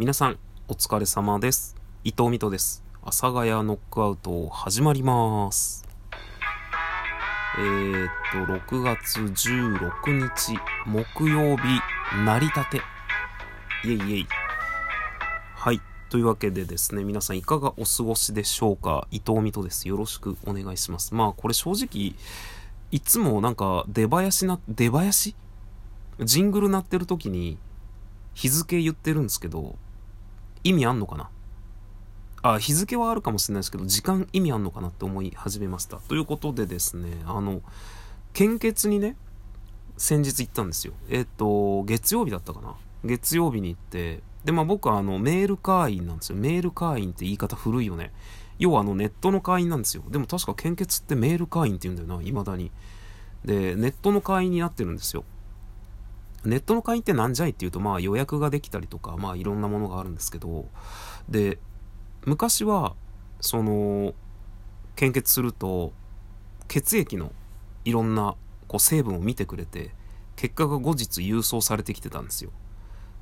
皆さん、お疲れ様です。伊藤美斗です。阿佐ヶ谷ノックアウト始まります。えー、っと、6月16日、木曜日、成り立て。イェイイェイ。はい。というわけでですね、皆さんいかがお過ごしでしょうか？伊藤美斗です。よろしくお願いします。まあ、これ正直、いつもなんか出囃子な、出囃子？ジングル鳴ってる時に日付言ってるんですけど、意味あんのかな？あ、日付はあるかもしれないですけど、時間意味あんのかなって思い始めました。ということでですね、あの、献血にね、先日行ったんですよ。えっ、と、月曜日だったかな？月曜日に行って、で、まあ僕はあの、メール会員なんですよ。メール会員って言い方古いよね。要はあの、ネットの会員なんですよ。でも確か献血ってメール会員って言うんだよな、未だに。で、ネットの会員になってるんですよ。ネットの会員ってなんじゃいっていうと、まあ予約ができたりとか、まあいろんなものがあるんですけど、で、昔は、その、献血すると、血液のいろんなこう成分を見てくれて、結果が後日郵送されてきてたんですよ。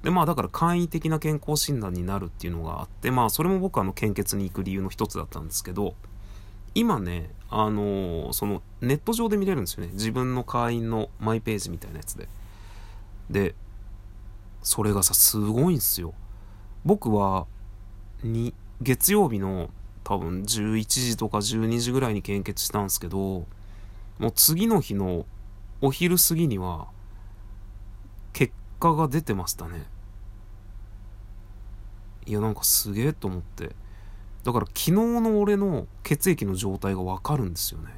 で、まあだから簡易的な健康診断になるっていうのがあって、まあそれも僕はあの献血に行く理由の一つだったんですけど、今ね、あのーそのネット上で見れるんですよね。自分の会員のマイページみたいなやつで。で、それがさ、すごいんすよ。僕は、に、月曜日の多分11時とか12時ぐらいに献血したんですけど、もう次の日のお昼過ぎには、結果が出てましたね。いや、なんかすげえと思って。だから昨日の俺の血液の状態がわかるんですよね。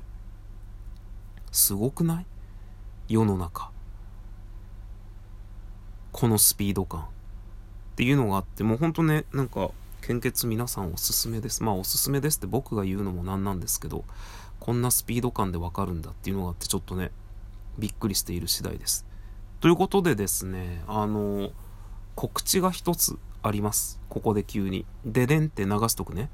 すごくない？世の中。このスピード感っていうのがあってもうほんとねなんか献血皆さんおすすめです。まあおすすめですって僕が言うのもなんなんですけどこんなスピード感でわかるんだっていうのがあってちょっとねびっくりしている次第です。ということでですねあの告知が一つあります。ここで急に。ででんって流しとくね。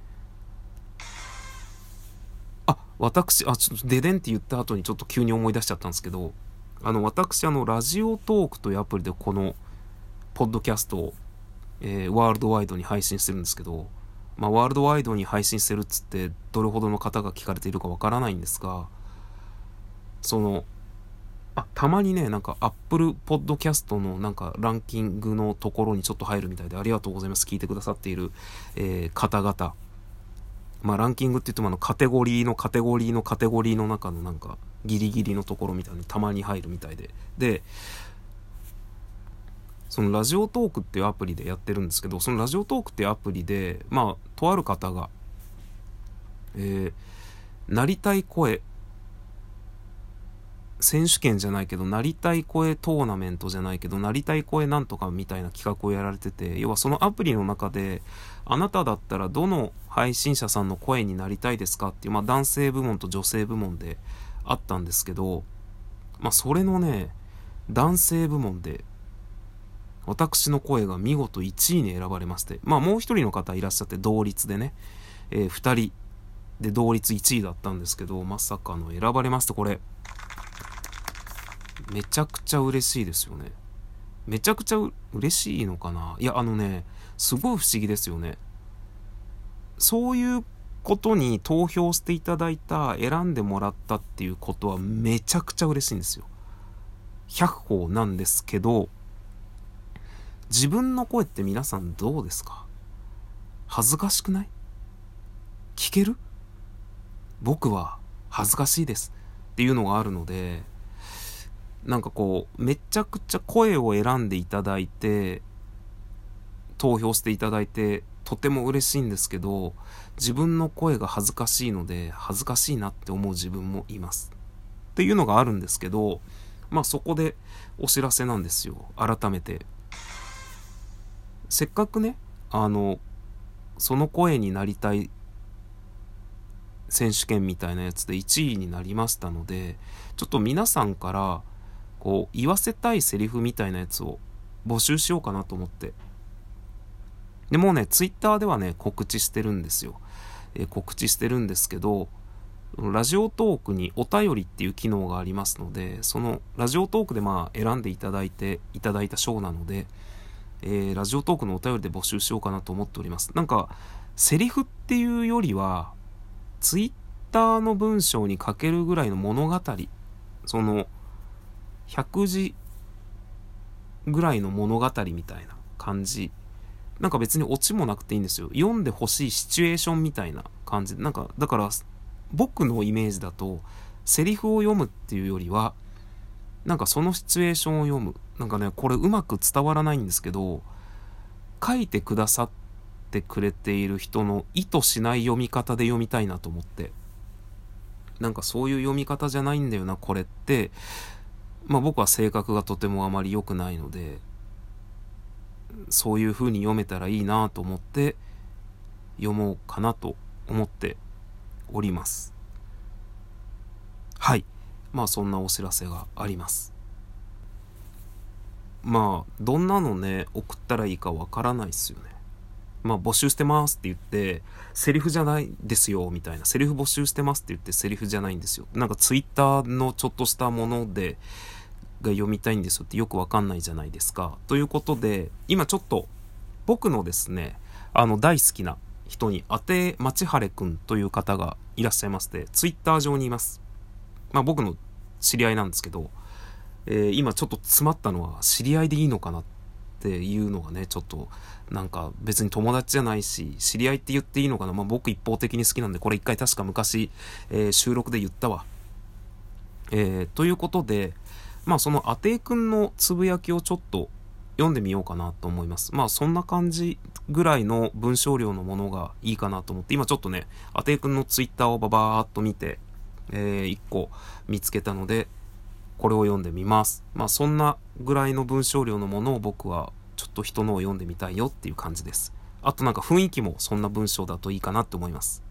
あ私あちょっとででんって言った後にちょっと急に思い出しちゃったんですけどあの私あのラジオトークというアプリでこのポッドキャストを、えーワールドワイドに配信してるんですけど、まあ、ワールドワイドに配信してるっつってどれほどの方が聞かれているかわからないんですがそのあたまにねなんかアップルポッドキャストのなんかランキングのところにちょっと入るみたいでありがとうございます。聞いてくださっている、えー方々。まあランキングって言ってもあのカテゴリーのカテゴリーのカテゴリーの中のなんかギリギリのところみたいにたまに入るみたいで。でそのラジオトークっていうアプリでやってるんですけどそのラジオトークっていうアプリでまあとある方がえーなりたい声選手権じゃないけどなりたい声トーナメントじゃないけどなりたい声なんとかみたいな企画をやられてて要はそのアプリの中であなただったらどの配信者さんの声になりたいですかっていう、まあ、男性部門と女性部門であったんですけど、まあ、それのね男性部門で私の声が見事1位に選ばれましてまあもう一人の方いらっしゃって同率でね、えー、2人で同率1位だったんですけどまさかの選ばれましてこれめちゃくちゃ嬉しいですよね。めちゃくちゃ嬉しいのかな？いやあのねすごい不思議ですよね。そういうことに投票していただいた選んでもらったっていうことはめちゃくちゃ嬉しいんですよ。100歩なんですけど自分の声って皆さんどうですか？恥ずかしくない？聞ける？僕は恥ずかしいです。っていうのがあるのでなんかこうめちゃくちゃ声を選んでいただいて投票していただいてとても嬉しいんですけど自分の声が恥ずかしいので恥ずかしいなって思う自分もいます。っていうのがあるんですけどまあそこでお知らせなんですよ。改めて。せっかくねあのその声になりたい選手権みたいなやつで1位になりましたのでちょっと皆さんからこう言わせたいセリフみたいなやつを募集しようかなと思って。でもうねツイッターではね告知してるんですよ、えー告知してるんですけどラジオトークにお便りっていう機能がありますのでそのラジオトークでまあ選んでいただいていただいた賞なのでえー、ラジオトークのお便りで募集しようかなと思っております。なんか、セリフっていうよりは、ツイッターの文章に書けるぐらいの物語、その、100字ぐらいの物語みたいな感じ。なんか別にオチもなくていいんですよ。読んでほしいシチュエーションみたいな感じ。なんか、だから、僕のイメージだと、セリフを読むっていうよりは、なんかそのシチュエーションを読む。なんかね、これうまく伝わらないんですけど、書いてくださってくれている人の意図しない読み方で読みたいなと思って。なんかそういう読み方じゃないんだよな、これって。まあ僕は性格がとてもあまり良くないので、そういう風に読めたらいいなと思って読もうかなと思っております。はい。まあそんなお知らせがあります。まあ、どんなのね、送ったらいいかわからないっすよね。まあ、募集してますって言って、セリフじゃないですよ、みたいな。セリフ募集してますって言って、セリフじゃないんですよ。なんかツイッターのちょっとしたもので、が読みたいんですよってよくわかんないじゃないですか。ということで、今ちょっと、僕のですね、あの、大好きな人に、あてまちはれくんという方がいらっしゃいまして、ツイッター上にいます。まあ僕の知り合いなんですけど、えー、今ちょっと詰まったのは知り合いでいいのかなっていうのがね、ちょっとなんか別に友達じゃないし、知り合いって言っていいのかな。まあ僕一方的に好きなんで、これ一回確か昔、えー、収録で言ったわ。えー、ということで、まあそのアテイ君のつぶやきをちょっと読んでみようかなと思います。まあそんな感じぐらいの文章量のものがいいかなと思って、今ちょっとね、アテイ君のツイッターをババーっと見て、えー、1個見つけたので、これを読んでみます。まあそんなぐらいの文章量のものを僕はちょっと人のを読んでみたいよっていう感じです。あとなんか雰囲気もそんな文章だといいかなって思います。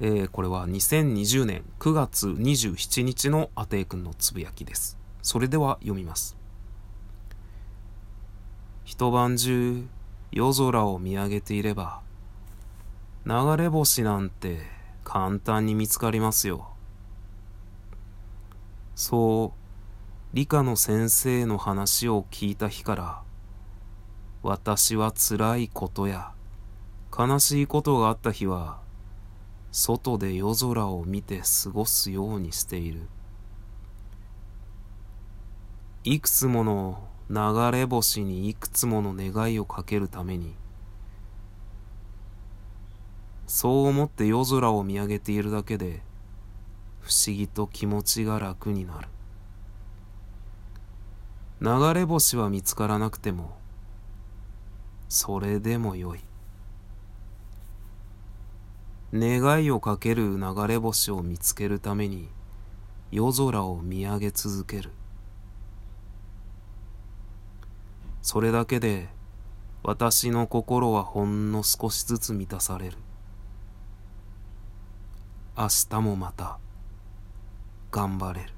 えー、これは2020年9月27日のアテイ君のつぶやきです。それでは読みます。一晩中夜空を見上げていれば流れ星なんて簡単に見つかりますよ。そう、理科の先生の話を聞いた日から、私は辛いことや悲しいことがあった日は、外で夜空を見て過ごすようにしている。いくつもの流れ星にいくつもの願いをかけるために、そう思って夜空を見上げているだけで不思議と気持ちが楽になる。流れ星は見つからなくてもそれでもよい。願いをかける流れ星を見つけるために夜空を見上げ続ける。それだけで私の心はほんの少しずつ満たされる。明日もまた。頑張れる。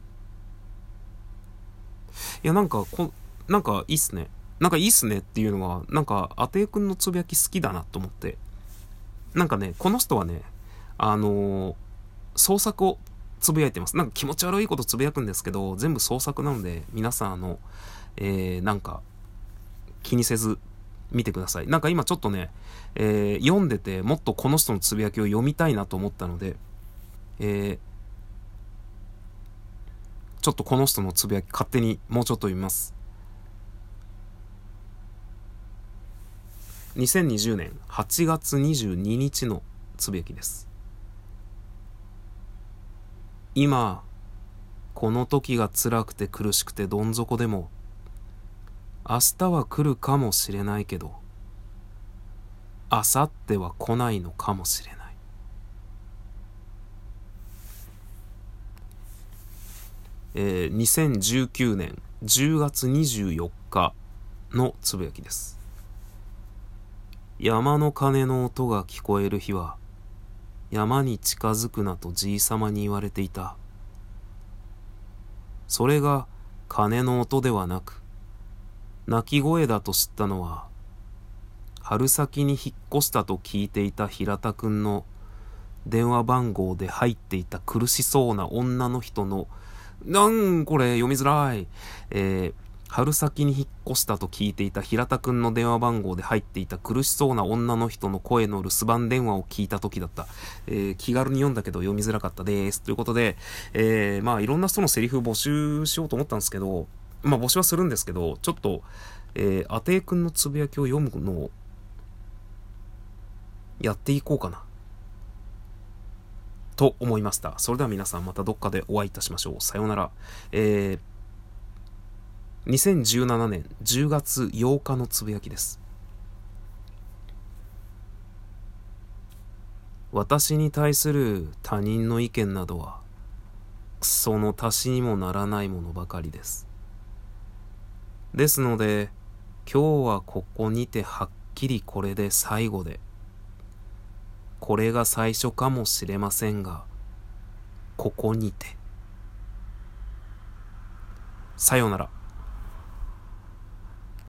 いやなんかこなんかいいっすね。なんかいいっすねっていうのはなんかアテイ君のつぶやき好きだなと思って。なんかねこの人はねあのー、創作をつぶやいてます。なんか気持ち悪いことつぶやくんですけど全部創作なので皆さんあのえー、なんか気にせず見てください。なんか今ちょっとね、えー、読んでてもっとこの人のつぶやきを読みたいなと思ったのでえー、ちょっとこの人のつぶやき勝手にもうちょっと読みます。2020年8月22日のつぶやきです。今、この時が辛くて苦しくてどん底でも、明日は来るかもしれないけど、明後日は来ないのかもしれない。えー、2019年10月24日のつぶやきです。山の鐘の音が聞こえる日は、山に近づくなとじいさまに言われていた。それが鐘の音ではなく、鳴き声だと知ったのは、春先に引っ越したと聞いていた平田くんの電話番号で入っていた苦しそうな女の人のなんこれ読みづらい。えー、春先に引っ越したと聞いていた平田くんの電話番号で入っていた苦しそうな女の人の声の留守番電話を聞いた時だった。えー、気軽に読んだけど読みづらかったです。ということで、えー、まあいろんな人のセリフ募集しようと思ったんですけど、まあ募集はするんですけど、ちょっと、えー、あていくんのつぶやきを読むのを、やっていこうかな。と思いました。それでは皆さんまたどっかでお会いいたしましょう。さようなら。えー2017年10月8日のつぶやきです。私に対する他人の意見などは、その足しにもならないものばかりです。ですので、今日はここにてはっきりこれで最後で、これが最初かもしれませんが、ここにて。さようなら。